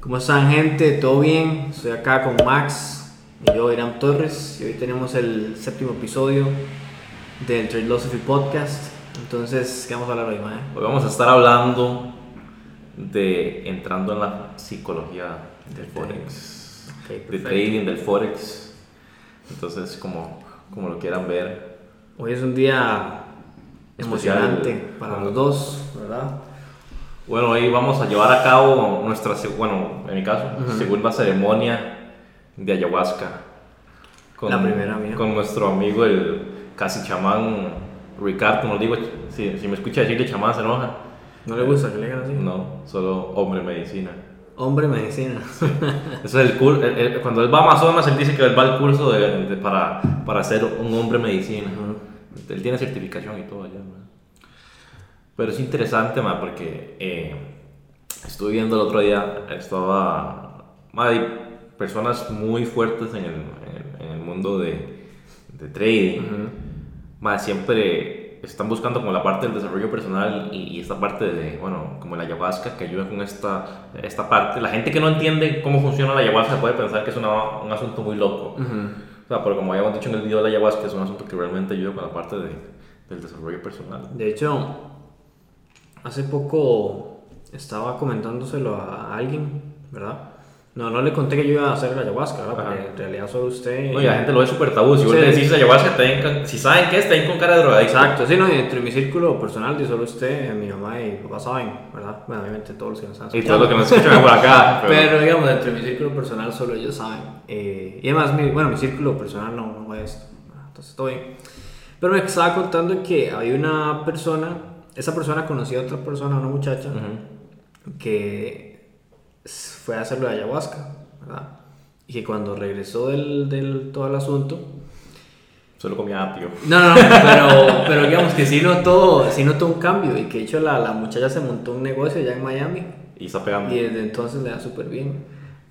¿Cómo están gente? ¿Todo bien? Estoy acá con Max y yo, Irán Torres, y hoy tenemos el séptimo episodio del Trade Philosophy Podcast. Entonces, ¿qué vamos a hablar hoy, mae? Hoy vamos a estar hablando de entrando en la psicología del Forex, Ok, de trading del Forex. Entonces, como, como lo quieran ver, Hoy es un día emocionante para los dos, ¿verdad? Bueno, hoy vamos a llevar a cabo nuestra, bueno, en mi caso, segunda ceremonia de ayahuasca. La primera mía. Con nuestro amigo, el casi chamán Ricardo, como digo, si, si me escucha decirle chamán se enoja. ¿No le gusta que le digan así? No, solo hombre medicina. Hombre medicina. Eso es el cur- el- el- cuando él va a Amazonas, él dice que él va al curso de, de- para, para ser un hombre medicina. Él tiene certificación y todo allá. Pero es interesante, ma, porque eh, estuve viendo el otro día, estaba. ma, hay personas muy fuertes en el, en el- en el mundo de, de trading. ma, siempre están buscando como la parte del desarrollo personal y, y esta parte de, bueno, como la ayahuasca que ayuda con esta, esta parte. La gente que no entiende cómo funciona la ayahuasca puede pensar que es una- un asunto muy loco. O sea, pero como habíamos dicho en el video de la ayahuasca, es un asunto que realmente ayuda con la parte de, del desarrollo personal. De hecho, hace poco estaba comentándoselo a alguien, ¿verdad? No, no le conté que yo iba a hacer la ayahuasca, ¿verdad? Porque Ajá. en realidad solo usted... Y la gente lo ve súper tabú. Si vos Sí. le decís ayahuasca, te ven con- si saben qué es, ven con cara de drogadicto. Exacto, sí, no, y dentro de mi círculo personal, de solo usted, mi mamá y papá saben, ¿verdad? Bueno, obviamente todos los que nos están Y escuchando. todo lo que nos escuchan por acá. pero- Pero digamos, dentro de mi círculo personal solo ellos saben. Eh, y además, mi, bueno, mi círculo personal no, no es esto. Entonces, todo bien. Pero me estaba contando que había una persona, esa persona conocía a otra persona, una muchacha, Ujú. que s- fue a hacerlo de ayahuasca, ¿verdad? Y que cuando regresó del, del todo el asunto, Solo comía apio. no, no, no, pero, pero digamos que sí notó, sí notó un cambio y que de hecho la, la muchacha se montó un negocio allá en Miami Y está pegando. y desde entonces le da súper bien.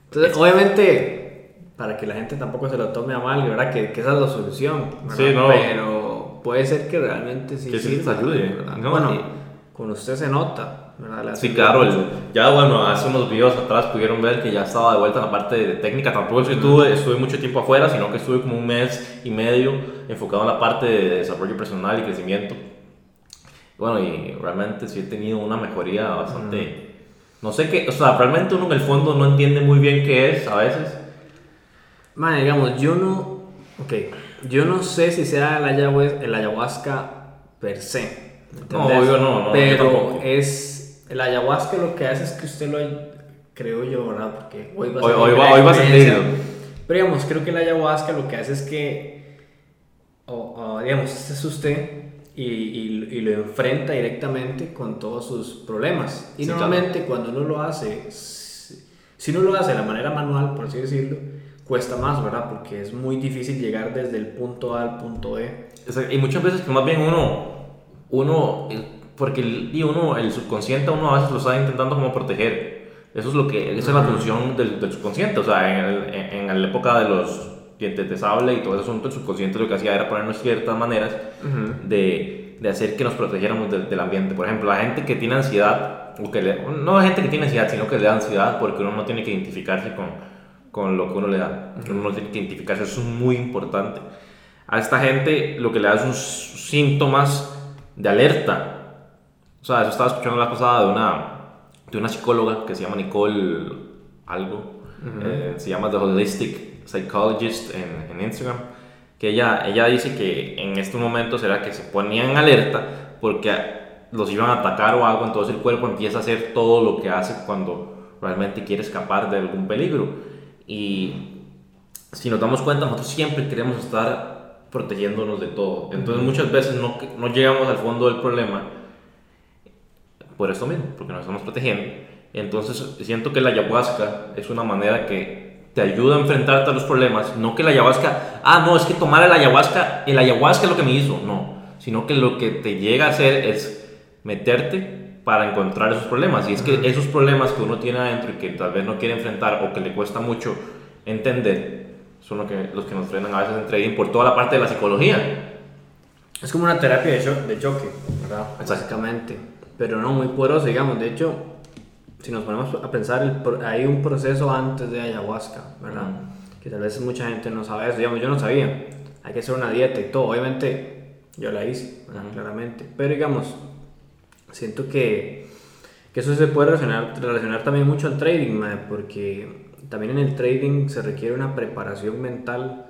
Entonces, obviamente, para que la gente tampoco se lo tome a mal, ¿verdad? Que, que esa es la solución. ¿verdad? Sí, no. Pero puede ser que realmente sí Que sí les ayude. ¿no? Bueno, Y- con usted se nota, ¿verdad? Sí, claro. el- ya, bueno, hace unos videos atrás pudieron ver que ya estaba de vuelta en la parte de técnica. Tampoco es que estuve, estuve mucho tiempo afuera, sino que estuve como un mes y medio enfocado en la parte de desarrollo personal y crecimiento. Bueno, y realmente sí he tenido una mejoría bastante. No sé qué, o sea, realmente uno en el fondo no entiende muy bien qué es a veces. Madre, digamos, yo no. Ok, yo no sé si sea el ayahuasca, el ayahuasca per se. ¿me No, obvio no, no, Pero es. El ayahuasca lo que hace es que usted lo. Creo yo, ¿verdad? Porque hoy va a ser hoy va- hoy va a sentirlo. Pero digamos, creo que el ayahuasca lo que hace es que. Digamos, este es usted. Y, y- y lo enfrenta directamente con todos sus problemas. Y Sí, normalmente cuando uno lo hace, si si uno lo hace de la manera manual, por así decirlo, cuesta más, ¿verdad? Porque es muy difícil llegar desde el punto A al punto E. Sea, y muchas veces que más bien uno, uno, porque el, y uno, el subconsciente uno a veces lo está intentando como proteger. Eso es lo que, esa es la función del, del subconsciente. O sea, en, el- en, en la época de los dientes de sable y todo ese asunto, el subconsciente lo que hacía era ponernos ciertas maneras de, de hacer que nos protegiéramos del, del ambiente. Por ejemplo, la gente que tiene ansiedad, o que le- no la gente que tiene ansiedad, sino que le da ansiedad porque uno no tiene que identificarse con, con lo que uno le da. Uno no tiene que identificarse, eso es muy importante. A esta gente lo que le da son síntomas de alerta. O sea, eso estaba escuchando la pasada de una, de una psicóloga que se llama Nicole algo. eh, se llama The Holistic Psychologist en, en Instagram. Que ella, ella dice que en estos momentos era que se ponían en alerta porque los iban a atacar o algo, entonces el cuerpo empieza a hacer todo lo que hace cuando realmente quiere escapar de algún peligro. Y si nos damos cuenta, nosotros siempre queremos estar protegiéndonos de todo. Entonces muchas veces no, no llegamos al fondo del problema por esto mismo, porque nos estamos protegiendo. Entonces siento que la ayahuasca es una manera que te ayuda a enfrentarte a los problemas. No que la ayahuasca, ah, no, es que tomar el ayahuasca, el ayahuasca es lo que me hizo. No, sino que lo que te llega a hacer es meterte para encontrar esos problemas. Y es que esos problemas que uno tiene adentro y que tal vez no quiere enfrentar o que le cuesta mucho entender, son lo que, los que nos frenan a veces en trading por toda la parte de la psicología. Es como una terapia de, cho- de choque, ¿verdad? Básicamente. Pero no muy poderosa, digamos. De hecho, si nos ponemos a pensar, hay un proceso antes de ayahuasca, ¿verdad? Que tal vez mucha gente no sabe eso, digamos, yo no sabía. Hay que hacer una dieta y todo, obviamente yo la hice, ¿verdad? Ujú. claramente. Pero digamos, siento que, que eso se puede relacionar, relacionar también mucho al trading, porque también en el trading se requiere una preparación mental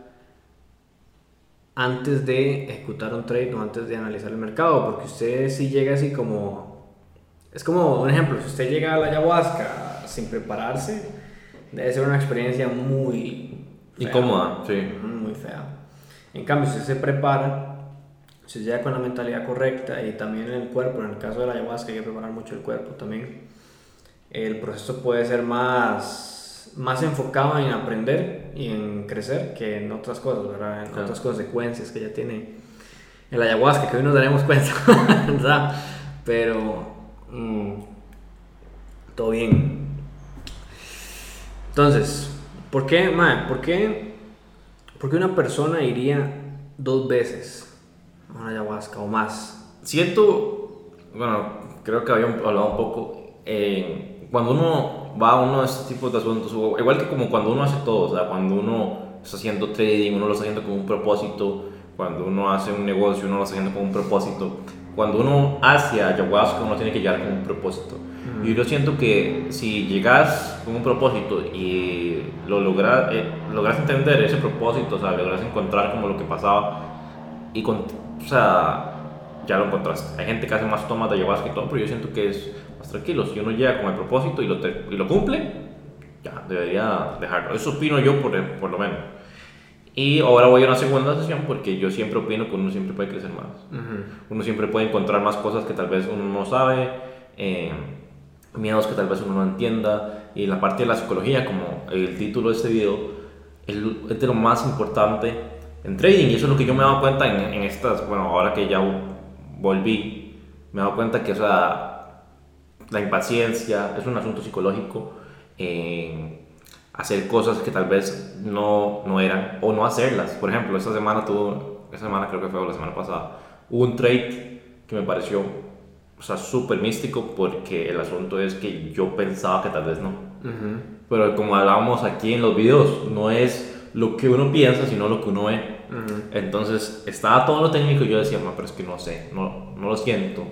antes de ejecutar un trade o antes de analizar el mercado, porque usted si llega así como... Es como un ejemplo, si usted llega a la ayahuasca sin prepararse, debe ser una experiencia muy... fea. Incómoda, sí. Muy fea. En cambio, si usted se prepara, si llega con la mentalidad correcta y también el cuerpo, en el caso de la ayahuasca hay que preparar mucho el cuerpo también, el proceso puede ser más, más enfocado en aprender y en crecer que en otras cosas, ¿verdad? En Claro. otras consecuencias que ya tiene el ayahuasca, que hoy nos daremos cuenta, ¿verdad? Pero mm, todo bien. Entonces, ¿por qué, mae, ¿por qué, por qué una persona iría dos veces una ayahuasca o más? Siento, bueno, creo que habíamos hablado un poco, eh, cuando uno va a uno de estos tipos de asuntos, igual que como cuando uno hace todo, o sea, cuando uno está haciendo trading, uno lo está haciendo con un propósito, cuando uno hace un negocio, uno lo está haciendo con un propósito, cuando uno hace ayahuasca, uno tiene que llegar con un propósito. Y yo siento que si llegas con un propósito y lo logras, eh, logras entender ese propósito, o sea, logras encontrar como lo que pasaba y con, o sea, ya lo encontraste. Hay gente que hace más tomas de ayahuasca y todo, pero yo siento que es más tranquilo. Si uno llega con el propósito y lo, te- y lo cumple, ya, debería dejarlo. Eso opino yo por, por lo menos. Y ahora voy a una segunda sesión porque yo siempre opino que uno siempre puede crecer más. Uno siempre puede encontrar más cosas que tal vez uno no sabe, eh, miedos que tal vez uno no entienda. Y la parte de la psicología, como el título de este video, es de lo más importante en trading. Y eso es lo que yo me he dado cuenta en, en estas, bueno, ahora que ya volví, me he dado cuenta que, o sea, la impaciencia es un asunto psicológico. en hacer cosas que tal vez no, no eran o no hacerlas. Por ejemplo, esta semana tuvo, esta semana creo que fue la semana pasada, hubo un trade que me pareció o sea, súper místico porque el asunto es que yo pensaba que tal vez no. Pero como hablábamos aquí en los videos, no es lo que uno piensa, sino lo que uno ve. Entonces estaba todo lo técnico y yo decía, "Ma, pero es que no sé, no, no lo siento.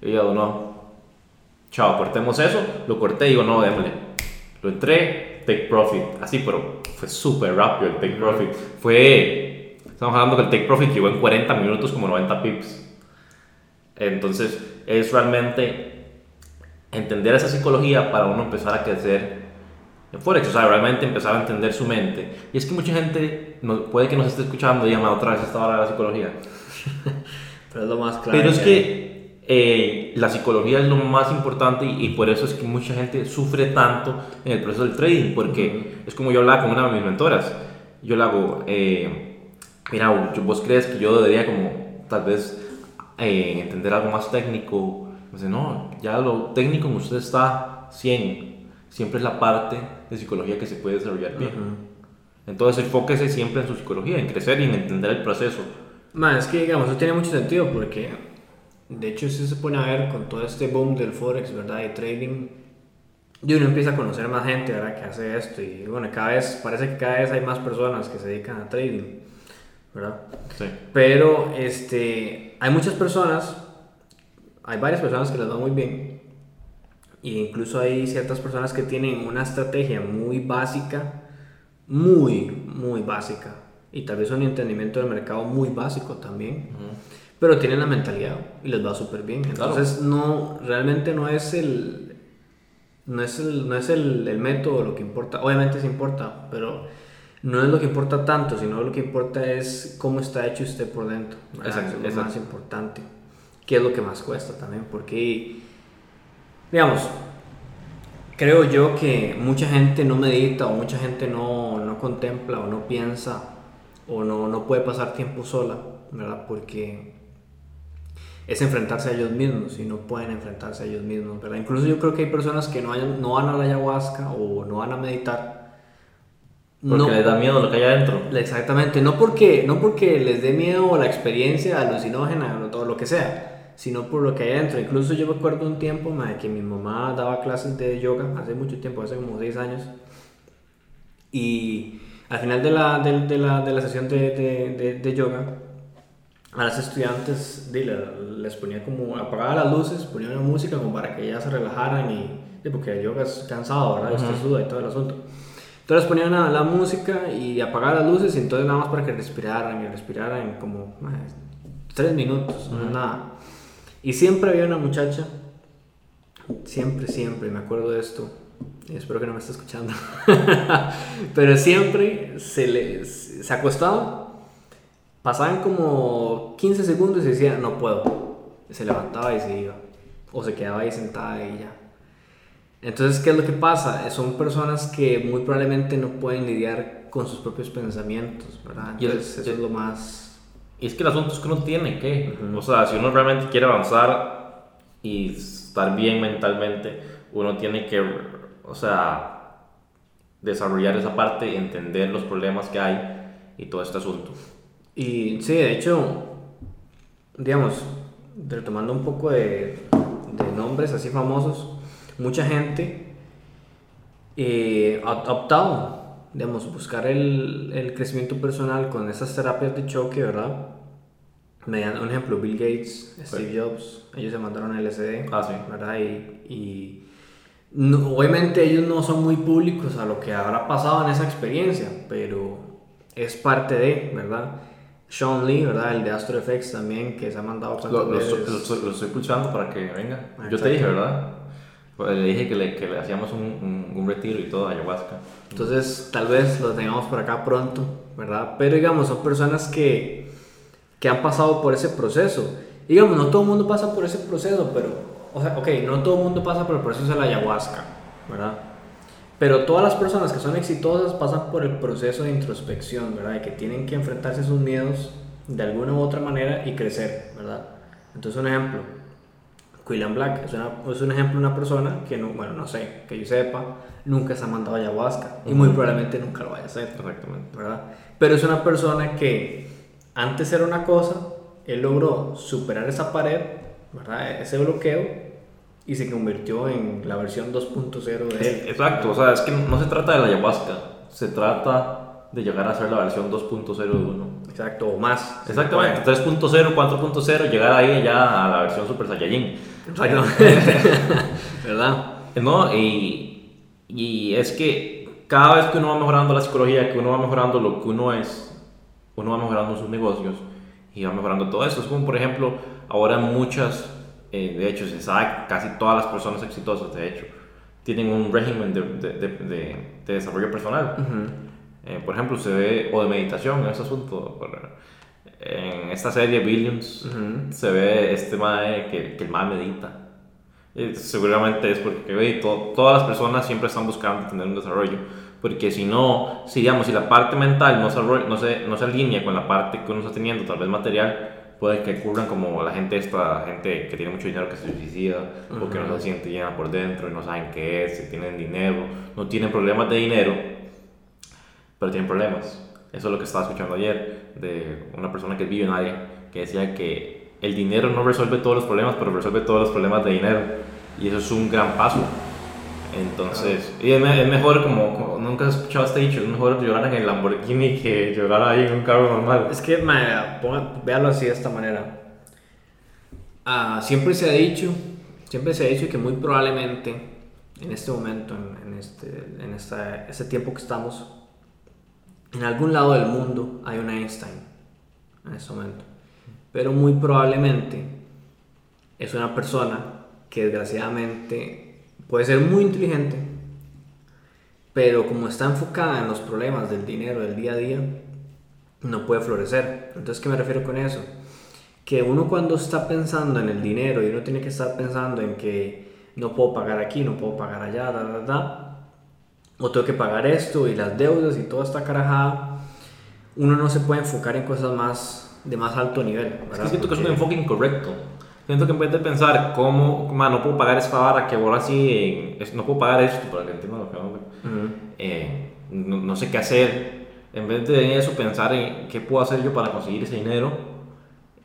Y yo, no, chao, cortemos eso. Lo corté y digo, no, démosle. Lo entré, take profit. Así, pero fue súper rápido el take profit. Fue, estamos hablando que el take profit llegó en 40 minutos como 90 pips. Entonces es realmente entender esa psicología para uno empezar a crecer en Forex, o sea, realmente empezar a entender su mente. Y es que mucha gente no, puede que nos esté escuchando y llama otra vez esta hora de la psicología. Pero es lo más claro. Pero es que eh, la psicología es lo más importante y, y por eso es que mucha gente sufre tanto en el proceso del trading, porque es como yo hablaba con una de mis mentoras. Yo le hago, eh, mira, vos crees que yo debería como tal vez eh, entender algo más técnico. Me dice, no, ya lo técnico en usted está 100. Siempre es la parte de psicología que se puede desarrollar bien. Entonces enfóquese siempre en su psicología, en crecer y en entender el proceso. Man, es que digamos, eso tiene mucho sentido porque de hecho si se pone a ver con todo este boom del forex, ¿verdad? Y trading, y uno empieza a conocer más gente, ¿verdad? Que hace esto y bueno, cada vez, parece que cada vez hay más personas que se dedican a trading, ¿verdad? Sí. Pero este, hay muchas personas, hay varias personas que les va muy bien. E incluso hay ciertas personas que tienen una estrategia muy básica, muy, muy básica. Y tal vez un entendimiento del mercado muy básico también. Pero tienen la mentalidad y les va súper bien. Claro. Entonces, no, realmente no es el, no es el, no es el, el método lo que importa. Obviamente sí importa, pero no es lo que importa tanto, sino lo que importa es cómo está hecho usted por dentro. ¿verdad? Exacto, Eso es lo exacto. más importante. Que es lo que más cuesta también, porque, digamos, creo yo que mucha gente no medita o mucha gente no, no contempla o no piensa o no, no puede pasar tiempo sola, ¿verdad? Porque es enfrentarse a ellos mismos y no pueden enfrentarse a ellos mismos, ¿verdad? Incluso yo creo que hay personas que no, hayan- no van a la ayahuasca o no van a meditar. Porque no, les da miedo lo que hay adentro. Exactamente, no porque, no porque les dé miedo la experiencia alucinógena o todo lo que sea, sino por lo que hay dentro. Incluso yo me acuerdo un tiempo mae, que mi mamá daba clases de yoga, hace mucho tiempo, hace como 6 años, y al final de la, de, de la, de la sesión de, de, de, yoga, a las estudiantes les ponía como, apagaba las luces, ponía una música como para que ellas se relajaran y, porque el yoga es cansado, ¿verdad? Usted suda y todo el asunto. Entonces ponían la, la, música y apagaba las luces y entonces nada más para que respiraran y respiraran como tres minutos, no nada. Y siempre había una muchacha, siempre, siempre, me acuerdo de esto, y espero que no me esté escuchando, pero siempre se, le, se acostaba, pasaban como 15 segundos y decía, no puedo, se levantaba y se iba, o se quedaba ahí sentada y ya. Entonces, ¿qué es lo que pasa? Son personas que muy probablemente no pueden lidiar con sus propios pensamientos, ¿verdad? Entonces, eso es lo más... Y es que el asunto es que uno tiene que, o sea, si uno realmente quiere avanzar y estar bien mentalmente, uno tiene que, o sea, desarrollar esa parte, entender los problemas que hay y todo este asunto. Y sí, de hecho, digamos, retomando un poco de, de nombres así famosos, mucha gente eh, ha optado, digamos, buscar el, el, crecimiento personal con esas terapias de choque, ¿verdad? Mediante, un ejemplo, Bill Gates, Steve Jobs, ellos se mandaron LSD, ah, sí. ¿verdad? Y, y obviamente ellos no son muy públicos a lo que habrá pasado en esa experiencia, pero es parte de, ¿verdad? Sean Lee, ¿verdad? El de Astro Effects también, que se ha mandado lo, lo, lo, lo, estoy escuchando para que venga. Yo te dije, ¿verdad? Pues le dije que le, que le hacíamos un, un, retiro y todo, ayahuasca. Entonces, tal vez lo tengamos por acá pronto, ¿verdad? Pero digamos, son personas que, que han pasado por ese proceso. Digamos, no todo el mundo pasa por ese proceso, pero, o sea, ok, no todo el mundo pasa por el proceso de la ayahuasca, ¿verdad? Pero todas las personas que son exitosas pasan por el proceso de introspección, ¿verdad? Y que tienen que enfrentarse a sus miedos de alguna u otra manera y crecer, ¿verdad? Entonces, un ejemplo, Quillian Black es, es, un ejemplo de una persona que, no, bueno, no sé, que yo sepa, nunca se ha mandado ayahuasca y muy probablemente nunca lo vaya a hacer. Correctamente. ¿verdad? Pero es una persona que antes era una cosa, él logró superar esa pared, ¿verdad? ese bloqueo y se convirtió en la versión 2.0 de él. Exacto, o sea, es que no se trata de la ayahuasca, se trata de llegar a ser la versión 2.0 de uno. Exacto, o más. Exactamente, 3.0, 4.0, llegar ahí ya a la versión Super Saiyajin. Exactamente. ¿Verdad? No, y, y es que cada vez que uno va mejorando la psicología, que uno va mejorando lo que uno es, uno va mejorando sus negocios y va mejorando todo eso. Es como, por ejemplo, ahora muchas, eh, de hecho, se sabe casi todas las personas exitosas, de hecho, tienen un régimen de, de, de, desarrollo personal. Eh, por ejemplo, se ve, o de meditación en ese asunto. En esta serie Billions se ve este mae que, que el mae medita. Y seguramente es porque todas las personas siempre están buscando tener un desarrollo. Porque si no, si digamos, si la parte mental no se, no se, no se alinea con la parte que uno está teniendo, tal vez material, puede que ocurran como la gente esta, gente que tiene mucho dinero que se suicida, porque no se siente llena por dentro y no saben qué es, si tienen dinero, no tienen problemas de dinero, pero tienen problemas. Eso es lo que estaba escuchando ayer de una persona que es billonaria, que decía que el dinero no resuelve todos los problemas, pero resuelve todos los problemas de dinero. Y eso es un gran paso. Entonces, y es, mejor, como, nunca he escuchado este dicho, es mejor llorar en el Lamborghini que llorar ahí en un carro normal. Es que, véalo así de esta manera. Ah, siempre se ha dicho, siempre se ha dicho que muy probablemente en este momento, en, en este, en esta, este tiempo que estamos, en algún lado del mundo hay un Einstein en este momento. Pero muy probablemente es una persona que desgraciadamente puede ser muy inteligente, pero como está enfocada en los problemas del dinero del día a día, no puede florecer. Entonces, ¿qué me refiero con eso? Que uno cuando está pensando en el dinero y uno tiene que estar pensando en que no puedo pagar aquí, no puedo pagar allá, da, da, da, o tengo que pagar esto y las deudas y toda esta carajada, uno no se puede enfocar en cosas más de más alto nivel. Es que siento que es un enfoque incorrecto. Siento que en vez de pensar cómo, man, no puedo pagar esta vara, que ahora sí, no puedo pagar esto, para que entiendan lo que eh, no, no, sé qué hacer. En vez de eso, pensar en qué puedo hacer yo para conseguir ese dinero,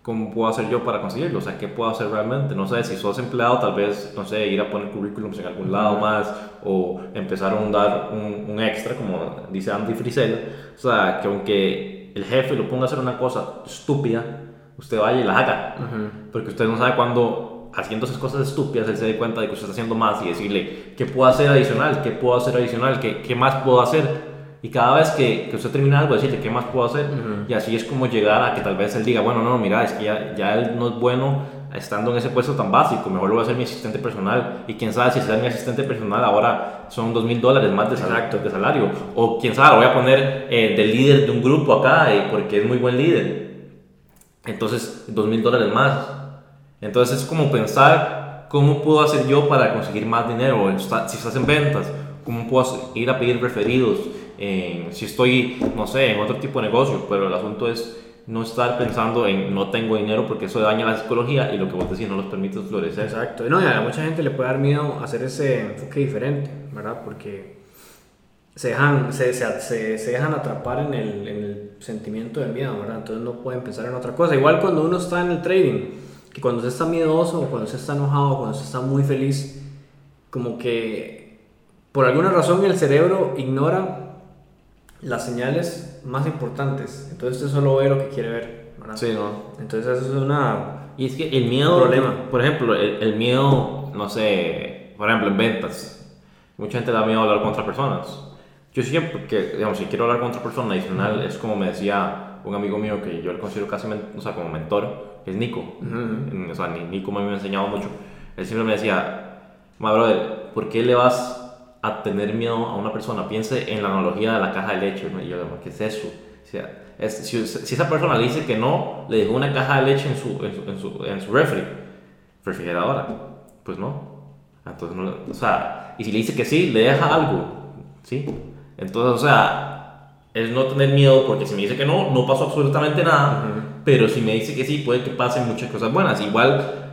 ¿cómo puedo hacer yo para conseguirlo? O sea, ¿qué puedo hacer realmente? No sé, si sos empleado, tal vez, no sé, ir a poner currículums en algún lado más o empezar a dar un, un, extra, como dice Andy Frisell. O sea, que aunque el jefe lo ponga a hacer una cosa estúpida, usted vaya y la haga. Porque usted no sabe cuándo, haciendo esas cosas estúpidas, él se dé cuenta de que usted está haciendo más y decirle, ¿qué puedo hacer adicional? ¿Qué puedo hacer adicional? ¿Qué, qué más puedo hacer? Y cada vez que, que, usted termina algo, decirle, ¿qué más puedo hacer? Y así es como llegar a que tal vez él diga, bueno, no, mira, es que ya, ya él no es bueno estando en ese puesto tan básico, mejor lo voy a hacer mi asistente personal. Y quién sabe si ser mi asistente personal ahora son dos mil dólares más de, salario, de salario. O quién sabe, lo voy a poner eh, de líder de un grupo acá eh, porque es muy buen líder. Entonces, dos mil dólares más. Entonces es como pensar, ¿cómo puedo hacer yo para conseguir más dinero? Si estás en ventas, ¿cómo puedo ir a pedir referidos? si estoy, no sé, en otro tipo de negocio, pero el asunto es no estar pensando en no tengo dinero porque eso daña la psicología y lo que vos decís no los permite florecer. Exacto. No, y a mucha gente le puede dar miedo hacer ese enfoque diferente, ¿verdad? Porque se dejan, se, se, se dejan atrapar en el, en el, sentimiento del miedo, ¿verdad? Entonces no pueden pensar en otra cosa. Igual cuando uno está en el trading, que cuando se está miedoso, o cuando se está enojado, cuando se está muy feliz, como que por alguna razón el cerebro ignora las señales más importantes. Entonces usted solo ve lo que quiere ver. ¿verdad? Sí, ¿no? Entonces eso es una... Y es que el miedo... Problema. Por ejemplo, el, miedo, no sé, por ejemplo, en ventas. Mucha gente da miedo a hablar con otras personas. Yo siempre, que, digamos, si quiero hablar con otra persona adicional, es como me decía un amigo mío que yo le considero casi, o sea, como mentor, que es Nico. O sea, Nico me ha enseñado mucho. Él siempre me decía, ma brother, ¿por qué le vas a tener miedo a una persona. Piense en la analogía de la caja de leche. ¿no? Y yo, ¿qué es eso? O sea, es, si, si, esa persona le dice que no, le dejó una caja de leche en su, en su, en su, refri, refrigeradora, pues no. Entonces, no, o sea, y si le dice que sí, le deja algo, ¿sí? Entonces, o sea, es no tener miedo porque si me dice que no, no pasó absolutamente nada, pero si me dice que sí, puede que pasen muchas cosas buenas. Igual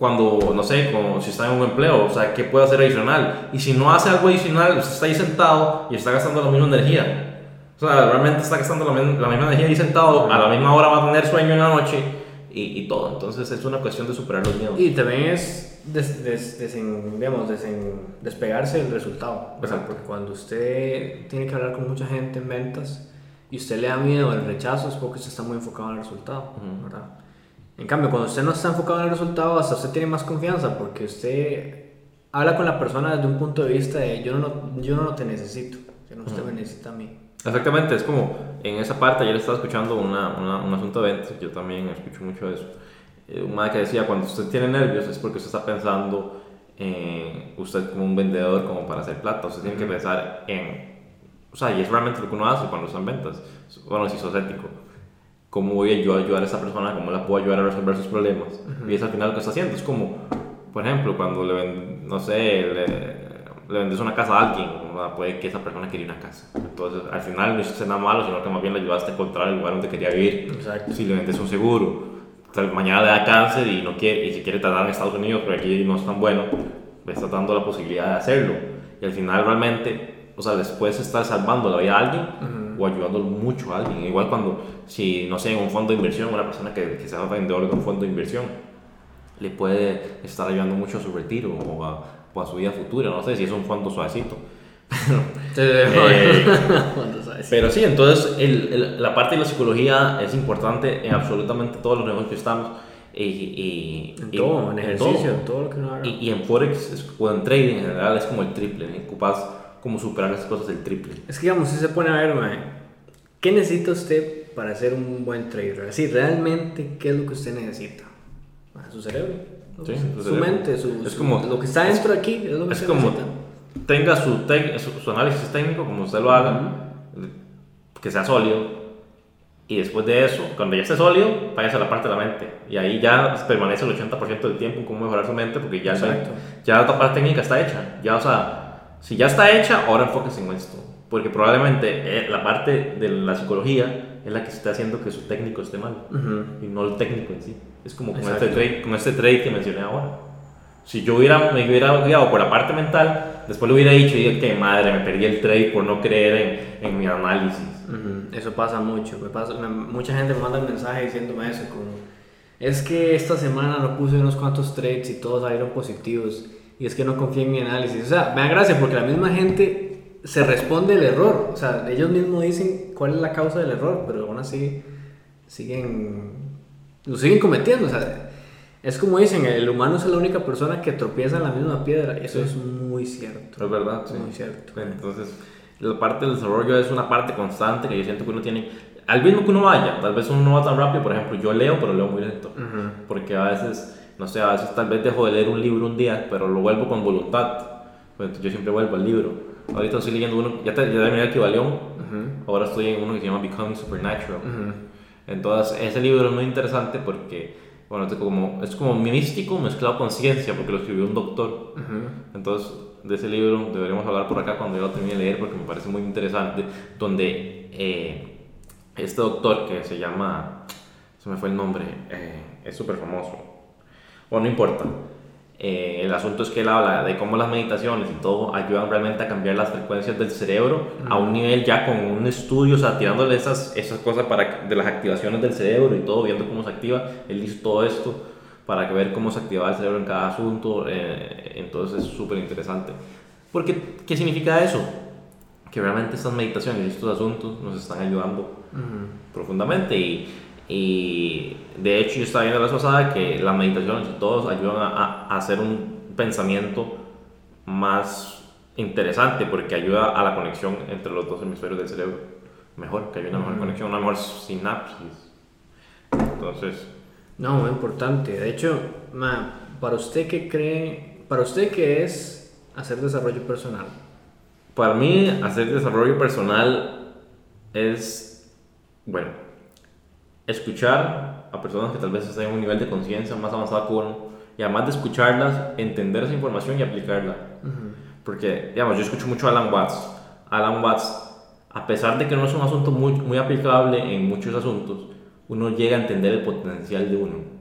cuando, no sé, como si está en un empleo, o sea, ¿qué puede hacer adicional? Y si no hace algo adicional, usted está ahí sentado y está gastando la misma energía. O sea, realmente está gastando la, la misma energía ahí sentado, a la misma hora va a tener sueño en la noche y, y todo. Entonces es una cuestión de superar los miedos. Y también es des, des, digamos, despegarse del resultado. Exacto. Porque cuando usted tiene que hablar con mucha gente en ventas y usted le da miedo al rechazo, es porque usted está muy enfocado en el resultado, ¿verdad? En cambio, cuando usted no está enfocado en el resultado, hasta usted tiene más confianza porque usted habla con la persona desde un punto de vista de yo no, yo no te necesito, no usted me necesita a mí. Exactamente, es como en esa parte, ayer estaba escuchando una, una, un asunto de ventas, yo también escucho mucho de eso. Eh, un madre que decía, cuando usted tiene nervios es porque usted está pensando en usted como un vendedor, como para hacer plata, usted tiene que pensar en, o sea, y es realmente lo que uno hace cuando está en ventas, bueno, si sos ético cómo voy yo a ayudar a esa persona, cómo la puedo ayudar a resolver sus problemas. Y es al final lo que está haciendo. Es como, por ejemplo, cuando le ven, no sé, le, le vendes una casa a alguien, puede que esa persona quería una casa. Entonces, al final no hiciste nada malo, sino que más bien le ayudaste a encontrar el lugar donde quería vivir. Exacto. Si le vendes un seguro, mañana le da cáncer y, no quiere, y si quiere tratar en Estados Unidos, pero aquí no es tan bueno, le está dando la posibilidad de hacerlo. Y al final realmente, o sea, después estar salvando la vida a alguien o ayudando mucho a alguien. Igual cuando, si no sé, en un fondo de inversión, una persona que, que sea vendedor de un fondo de inversión, le puede estar ayudando mucho a su retiro o a, o a su vida futura. No sé si es un fondo suavecito. eh, pero sí, entonces el, la parte de la psicología es importante en absolutamente todos los negocios que estamos. Y, y, en todo, en ejercicio, en todo. lo que uno haga. Y, en Forex o en trading en general es como el triple. Ocupas como superar esas cosas del triple. Es que digamos, si se pone a ver, ¿qué necesita usted para ser un buen trader? Así, realmente, ¿qué es lo que usted necesita? Su cerebro. Sí, su, mente, su, es como, lo que está dentro de aquí es lo que es como necesita. tenga su, su, análisis técnico, como usted lo haga, que sea sólido, y después de eso, cuando ya esté sólido, váyase a la parte de la mente. Y ahí ya permanece el 80% del tiempo en cómo mejorar su mente, porque ya, ya la parte técnica está hecha. Ya, o sea, si ya está hecha, ahora enfóquese en esto. Porque probablemente eh, la parte de la psicología es la que está haciendo que su técnico esté mal. Y no el técnico en sí. Es como con este, trade, con este trade que mencioné ahora. Si yo hubiera, me hubiera guiado por la parte mental, después le hubiera dicho, que madre, me perdí el trade por no creer en, en mi análisis. Eso pasa mucho. Me pasa, mucha gente me manda mensajes diciéndome eso, como es que esta semana no puse unos cuantos trades y todos salieron positivos. Y es que no confío en mi análisis. O sea, me da gracia porque la misma gente se responde el error. O sea, ellos mismos dicen cuál es la causa del error, pero aún así siguen. Lo siguen cometiendo. O sea, es como dicen, el humano es la única persona que tropieza en la misma piedra. Eso es muy cierto. Es verdad, sí. Muy cierto. Entonces, la parte del desarrollo es una parte constante que yo siento que uno tiene al mismo que uno vaya, tal vez uno no va tan rápido, por ejemplo, yo leo, pero leo muy lento, porque a veces, no sé, a veces tal vez dejo de leer un libro un día, pero lo vuelvo con voluntad, pues, yo siempre vuelvo al libro. Ahorita estoy leyendo uno, ya, te, ya terminé el Kibalión, ahora estoy en uno que se llama Becoming Supernatural. Entonces, ese libro es muy interesante porque, bueno, es como, es como místico mezclado con ciencia, porque lo escribió un doctor. Entonces, de ese libro deberíamos hablar por acá cuando yo lo termine de leer, porque me parece muy interesante, donde... Eh, este doctor que se llama, se me fue el nombre, eh, es súper famoso. Bueno, no importa. Eh, el asunto es que él habla de cómo las meditaciones y todo ayudan realmente a cambiar las frecuencias del cerebro a un nivel ya con un estudio, o sea, tirándole esas, esas cosas para, de las activaciones del cerebro y todo, viendo cómo se activa. Él hizo todo esto para ver cómo se activaba el cerebro en cada asunto. Eh, entonces es súper interesante. Porque, ¿qué significa eso? Que realmente estas meditaciones y estos asuntos nos están ayudando profundamente. Y, y, de hecho, yo estaba viendo la vez pasada que la meditación entre todos ayudan a, a, hacer un pensamiento más interesante porque ayuda a la conexión entre los dos hemisferios del cerebro mejor, que haya una mejor conexión, una mejor sinapsis. Entonces. No, muy importante. De hecho, para usted qué cree, para usted qué es hacer desarrollo personal. Para mí, hacer desarrollo personal es bueno, escuchar a personas que tal vez estén en un nivel de conciencia más avanzado que uno y además de escucharlas, entender esa información y aplicarla. Porque, digamos, yo escucho mucho a Alan Watts. Alan Watts, a pesar de que no es un asunto muy, muy aplicable en muchos asuntos, uno llega a entender el potencial de uno.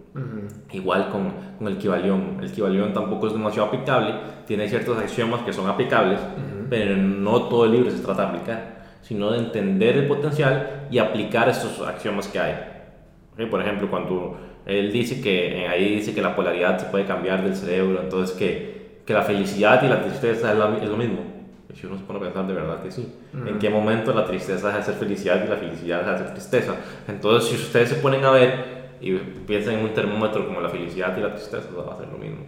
Igual con, con, el Kibalión. El Kibalión tampoco es demasiado aplicable, tiene ciertos axiomas que son aplicables, pero no todo el libro se trata de aplicar sino de entender el potencial y aplicar estos axiomas que hay. Por ejemplo, cuando él dice que, eh, ahí dice que la polaridad se puede cambiar del cerebro, entonces que, que la felicidad y la tristeza es, lo mismo. Si uno se pone a pensar de verdad que sí. ¿En qué momento la tristeza deja de ser felicidad y la felicidad deja de ser tristeza? Entonces, si ustedes se ponen a ver y piensan en un termómetro como la felicidad y la tristeza, va a ser lo mismo.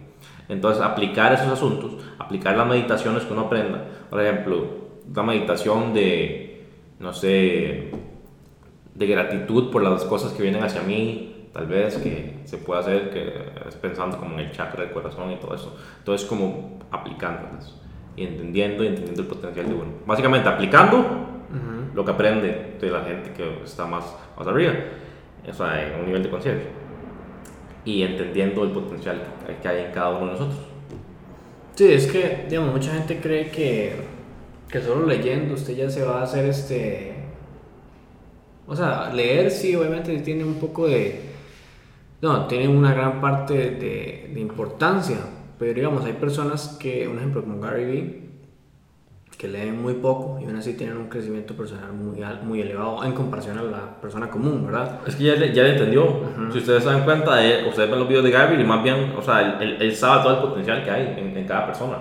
Entonces, aplicar esos asuntos, aplicar las meditaciones que uno aprenda. Por ejemplo, la meditación de no sé, de gratitud por las cosas que vienen hacia mí, tal vez que se puede hacer, que es pensando como en el chakra del corazón y todo eso. Entonces, como aplicándolas y entendiendo y entendiendo el potencial de uno. Básicamente, aplicando lo que aprende de la gente que está más, más arriba, o sea, en un nivel de conciencia, y entendiendo el potencial que hay en cada uno de nosotros. Sí, es que, digamos, mucha gente cree que que solo leyendo usted ya se va a hacer este... O sea, leer sí, obviamente tiene un poco de... No, tiene una gran parte de, de importancia, pero digamos, hay personas que, un ejemplo como Gary Vee, que leen muy poco y aún así tienen un crecimiento personal muy, muy elevado en comparación a la persona común, ¿verdad? Es que ya, ya le entendió. Si ustedes se dan cuenta, de, ustedes ven los videos de Gary y más bien, o sea, él, él, sabe todo el potencial que hay en, en cada persona.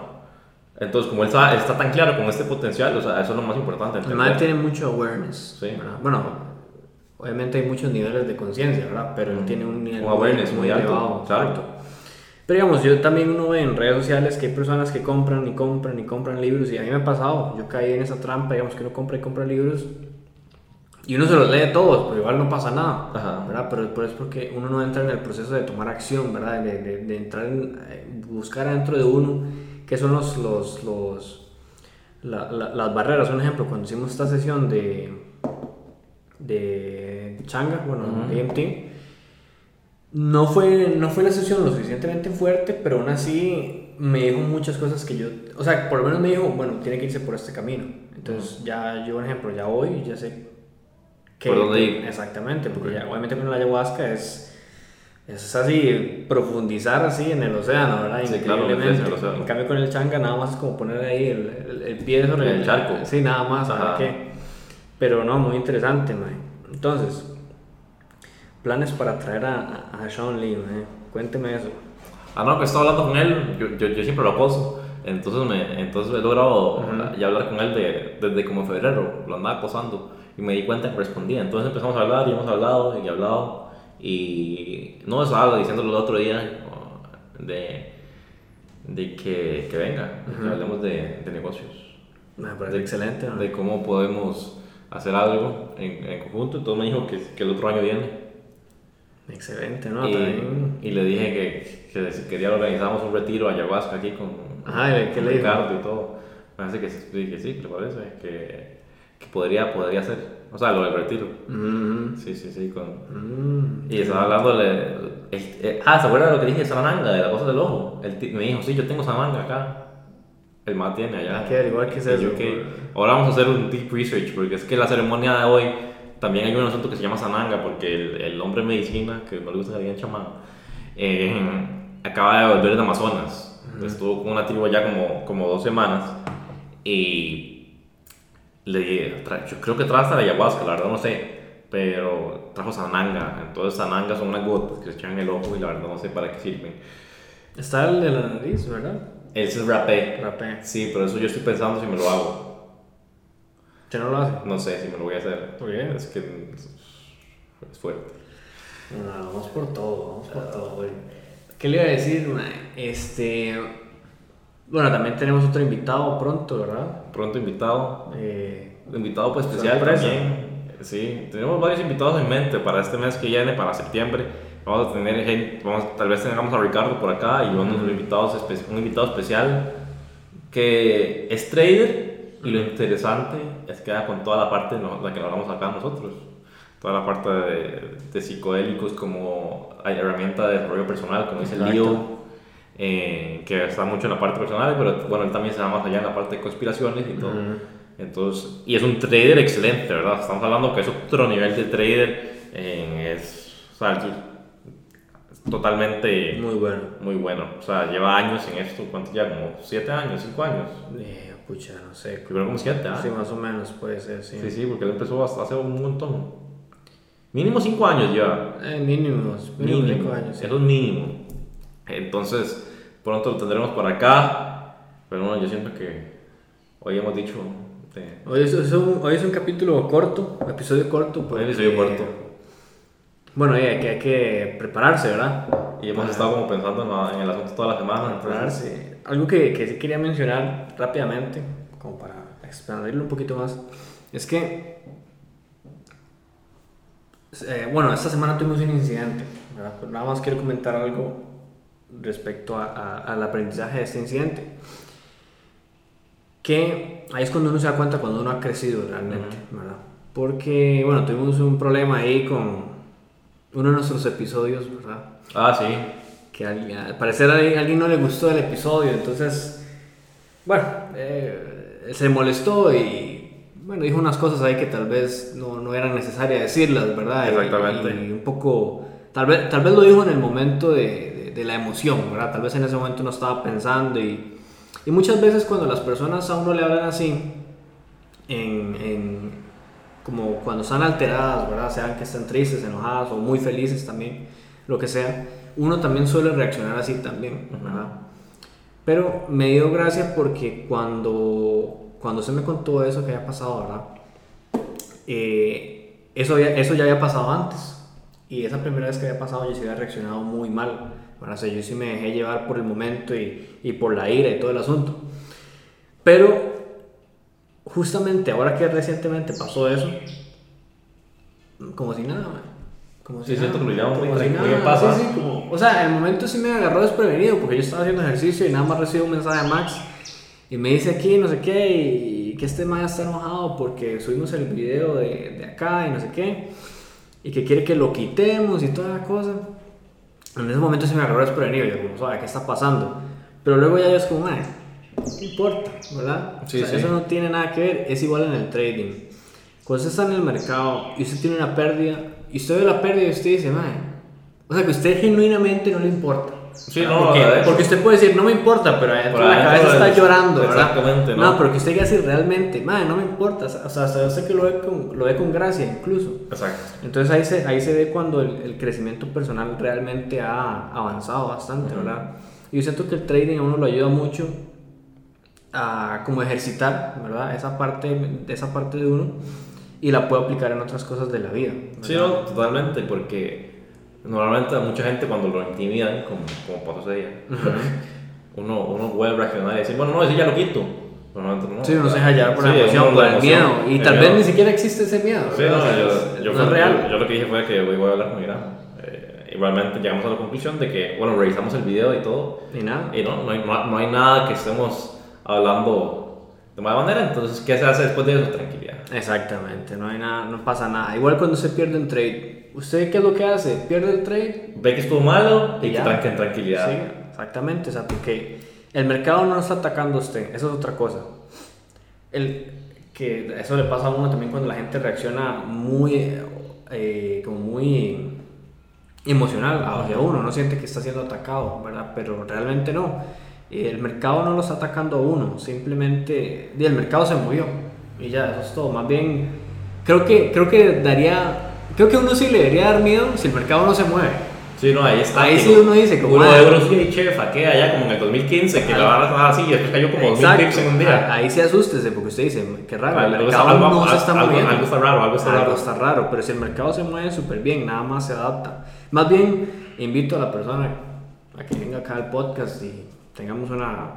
Entonces, como él está, está, tan claro con este potencial, o sea, eso es lo más importante. Además, tiene mucho awareness. Sí. Bueno, obviamente hay muchos niveles de conciencia, ¿verdad? Pero él tiene un nivel awareness muy, alto. Elevado, exacto. Pero digamos, yo también uno ve en redes sociales que hay personas que compran y compran y compran libros y a mí me ha pasado, yo caí en esa trampa, digamos que uno compra y compra libros y uno se los lee todos, pero igual no pasa nada, ¿verdad? Pero es porque uno no entra en el proceso de tomar acción, ¿verdad? De, de, de entrar en, eh, buscar adentro de uno ¿Qué son los, los, los las barreras? Un ejemplo, cuando hicimos esta sesión de, de Changa, bueno, de MT, no fue, no fue la sesión lo suficientemente fuerte, pero aún así me dijo muchas cosas que yo, o sea, por lo menos me dijo, bueno, tiene que irse por este camino. Entonces, ya yo, por ejemplo, ya voy, ya sé que... ¿Por dónde ir? Exactamente, porque ya, obviamente con la ayahuasca es es así, profundizar así en el océano, ¿verdad? Sí, Increíblemente. Claro, en cambio con el changa nada más es como poner ahí el, el, pie sobre el, charco. Sí, nada más, qué? Pero no, muy interesante, man. Entonces, planes para traer a, a, Sean Lee, mae? Cuénteme eso. Ah, no, que estaba hablando con él, yo, yo, yo siempre lo acoso. Entonces, me, entonces he logrado Ujú. ya hablar con él de, desde como febrero, lo andaba acosando y me di cuenta que respondía. Entonces empezamos a hablar y hemos hablado y hablado. Y no estaba diciéndolo el otro día de, de que, que venga, de que Ujú. hablemos de, de negocios, Me parece excelente, mae. de cómo podemos hacer algo en, en conjunto. Entonces me dijo que, que el otro año viene. Excelente, ¿no? y, También. y le dije que, que si quería organizamos un retiro a ayahuasca aquí con, Ajá, ¿y qué con le dijo? Ricardo y todo. Me parece que, sí, que sí, que le parece, que, que podría, podría ser. O sea, lo del retiro. Mm, Sí, sí, sí. Con... mm. Y estaba hablándole. el- eh, ah, ¿se acuerda de lo que dije de Sanamanga, de la cosa del ojo? Ti- me dijo, sí, yo tengo Sanamanga acá. El más tiene allá. Hay que averiguar qué es eso. que- ahora vamos a hacer un deep research, porque es que la ceremonia de hoy también hay un asunto que se llama Sananga, porque el, el hombre de medicina, que no le gusta bien chamán, eh, acaba de volver de Amazonas. Estuvo con una tribu allá como, como dos semanas y le, yo creo que trae hasta la ayahuasca, la verdad no sé, pero trajo Sananga. Entonces, Sananga son unas gotas que se echan en el ojo y la verdad no sé para qué sirven. Está el de la nariz, ¿verdad? Ese es rapé. Rapé. Sí, pero eso yo estoy pensando si me lo hago. ¿Que no lo hace? No sé si me lo voy a hacer. ¿Por qué? Es que es fuerte. No, vamos por todo, vamos por todo, güey. ¿Qué le iba a decir? Este. Bueno, también tenemos otro invitado pronto, ¿verdad? Pronto invitado. Eh, Invitado pues especial también. Sí, tenemos varios invitados en mente para este mes que viene, para septiembre. Vamos a tener gente, vamos, tal vez tengamos a Ricardo por acá y unos invitados un invitado especial que es trader y lo interesante es que con toda la parte ¿no? la que hablamos acá nosotros. Toda la parte de, de psicodélicos como herramienta de desarrollo personal, como dice. Leo, eh, que está mucho en la parte personal, pero bueno, él también se va más allá en la parte de conspiraciones y todo. Entonces, y es un trader excelente, ¿verdad? Estamos hablando que es otro nivel de trader, eh, es, o sea, totalmente muy bueno. muy bueno. O sea, lleva años en esto, ¿cuánto ya? Como 7 años, 5 años. Eh, pucha, no sé. Primero como 7, ¿ah? Sí, más o menos puede ser, sí. Sí, sí, porque él empezó hasta hace un montón. Mínimo 5 años lleva. Eh, mínimos, mínimo cinco años. sí. Es mínimo. Entonces, pronto lo tendremos por acá. Pero bueno, yo siento que hoy hemos dicho. de- Hoy es, es un, hoy es un capítulo corto, episodio corto. Hoy es episodio porque- corto. Bueno, y hay que, hay que prepararse, ¿verdad? Y hemos estado como pensando en, la- en el asunto toda la semana. entonces- prepararse. Algo que, que sí quería mencionar rápidamente, como para expandirlo un poquito más, es que, eh, bueno, esta semana tuvimos un incidente, ¿verdad? Pero nada más quiero comentar algo respecto a- a- al aprendizaje de este incidente. Que ahí es cuando uno se da cuenta cuando uno ha crecido realmente, ¿verdad? Porque, bueno, tuvimos un problema ahí con uno de nuestros episodios, ¿verdad? Ah, sí. que al, al parecer a alguien, no le gustó el episodio, entonces, bueno, eh, se molestó y, bueno, dijo unas cosas ahí que tal vez no, no eran necesarias decirlas, ¿verdad? Y- Exactamente. Y, un poco, tal vez, tal vez lo dijo en el momento de, de- de la emoción, ¿verdad? Tal vez en ese momento no estaba pensando y, y muchas veces cuando las personas a uno le hablan así, en, en- como cuando están alteradas, ¿verdad? Sean que estén tristes, enojadas o muy felices también, lo que sea, uno también suele reaccionar así también, ¿verdad? Pero me dio gracia porque cuando, cuando se me contó eso que había pasado, ¿verdad? Eh, eso, había- eso ya había pasado antes. Y esa primera vez que había pasado yo sí había reaccionado muy mal. ¿verdad? O sea, yo sí me dejé llevar por el momento y, y por la ira y todo el asunto. Pero justamente ahora que recientemente pasó eso, como si nada, man. Como Sí, siento que lo muy si tranquilo, nada, ¿qué pasa? sí, sí, como- o sea, el momento sí me agarró desprevenido porque yo estaba haciendo ejercicio y nada más recibo un mensaje de Max y me dice aquí no sé qué y que este man está enojado porque subimos el video de, de acá y no sé qué y que quiere que lo quitemos y toda la cosa. En ese momento sí me agarró desprevenido, yo como, "Suave, ¿qué está pasando? Pero luego ya yo es como, "Mae, no importa, ¿verdad? Sí, O sea, sí. Eso no tiene nada que ver, es igual en el trading. Cuando usted está en el mercado y usted tiene una pérdida y usted ve la pérdida y usted dice, mae, o sea que usted genuinamente no le importa. Sí, no, porque, porque usted puede decir, no me importa, pero adentro la cabeza está llorando, ¿verdad? exactamente, ¿no? No, pero que usted diga así realmente, madre, no me importa, o sea, sé que lo ve con, lo ve con gracia incluso. Exacto. Entonces ahí se, ahí se ve cuando el, el crecimiento personal realmente ha avanzado bastante, ¿verdad? Y yo siento que el trading a uno lo ayuda mucho a como ejercitar, ¿verdad? Esa parte, esa parte de uno y la puede aplicar en otras cosas de la vida. ¿verdad? Sí, no, totalmente, porque normalmente a mucha gente cuando lo intimidan, como, como pasó ese día, uno, uno puede reaccionar y decir, bueno, no, ese ya lo quito. Normalmente no. Sí, uno se deja llevar por la Sí, emoción, uno por la el emoción, miedo. Y el tal miedo. vez ni siquiera existe ese miedo. Sí, no, yo, yo, no fue- es real. yo- yo lo que dije fue que voy a hablar con Irán. Eh, igualmente llegamos a la conclusión de que, bueno, revisamos el video y todo. Ni nada. Y no, no hay, no, no hay nada que estemos hablando de mala manera. Entonces, ¿qué se hace después de eso? Tranquilidad. Exactamente, no hay nada, no pasa nada. Igual cuando se pierde un trade, ¿usted qué es lo que hace? ¿Pierde el trade? Ve que estuvo malo y que Ya. tranquen tranquilidad. Sí, exactamente, o sea, porque el mercado no lo está atacando a usted, eso es otra cosa. El, que eso le pasa a uno también cuando la gente reacciona muy, eh, como muy emocional hacia uno, no siente que está siendo atacado, ¿verdad? Pero realmente no. El mercado no lo está atacando a uno, simplemente el mercado se movió y ya, eso es todo. Más bien, creo que, creo que daría, creo que a uno sí le debería dar miedo si el mercado no se mueve. Sí, no, ahí está. Ahí sí uno dice, como, Uno ah. de euros y chef, aquí allá como en el 2015, que la barra estaba así y después cayó como 2000 Exacto. pips en un día. Ahí sí asústese porque usted dice, qué raro, el Algo mercado no algo- se está algo- moviendo. algo está raro, algo está raro. está raro, pero si el mercado se mueve súper bien, nada más se adapta. Más bien, invito a la persona a que venga acá al podcast y tengamos una,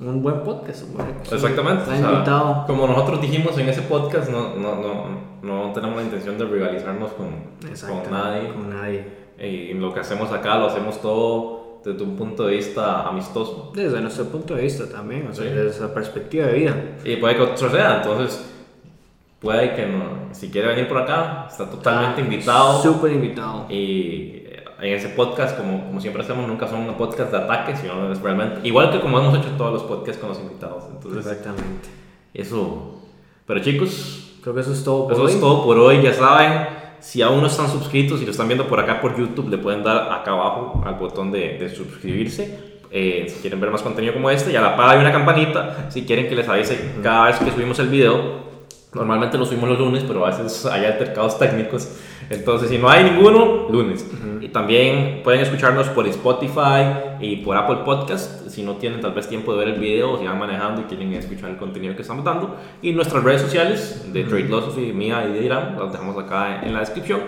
un buen podcast. un buen- Exactamente. Está o sea, invitado. como nosotros dijimos en ese podcast, no, no, no, no tenemos la intención de rivalizarnos con, con nadie. Con nadie. Y lo que hacemos acá lo hacemos todo desde un punto de vista amistoso. Desde nuestro punto de vista también, o sea, Sí. desde nuestra perspectiva de vida. Y puede que otro sea, entonces puede que no, si quiere venir por acá, está totalmente Ah, invitado. Súper invitado. Y en ese podcast, como, como siempre hacemos, nunca son un podcast de ataque, sino es realmente igual que como hemos hecho todos los podcasts con los invitados. Entonces, Exactamente. eso. Pero chicos, Creo que eso es todo por eso hoy. es todo por hoy. Ya saben, si aún no están suscritos y lo están viendo por acá por YouTube, le pueden dar acá abajo al botón de, de suscribirse. Eh, si quieren ver más contenido como este, y a la par hay una campanita si quieren que les avise cada vez que subimos el video. Normalmente lo subimos los lunes, pero a veces hay altercados técnicos. Entonces, si no hay ninguno, lunes. Y también pueden escucharnos por Spotify y por Apple Podcast. Si no tienen tal vez tiempo de ver el video o si van manejando y quieren escuchar el contenido que estamos dando. Y nuestras redes sociales de Trade Philosophy, mía y de Irán, las dejamos acá en la descripción.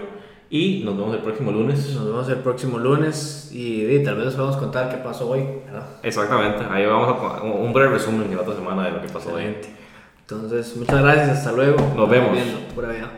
Y nos vemos el próximo lunes. Nos vemos el próximo lunes y, y tal vez les podamos contar qué pasó hoy. ¿verdad? Exactamente. Ahí vamos a un breve resumen de la otra semana de lo que pasó hoy. Entonces, muchas gracias, hasta luego. Nos vemos. viendo, pura vida.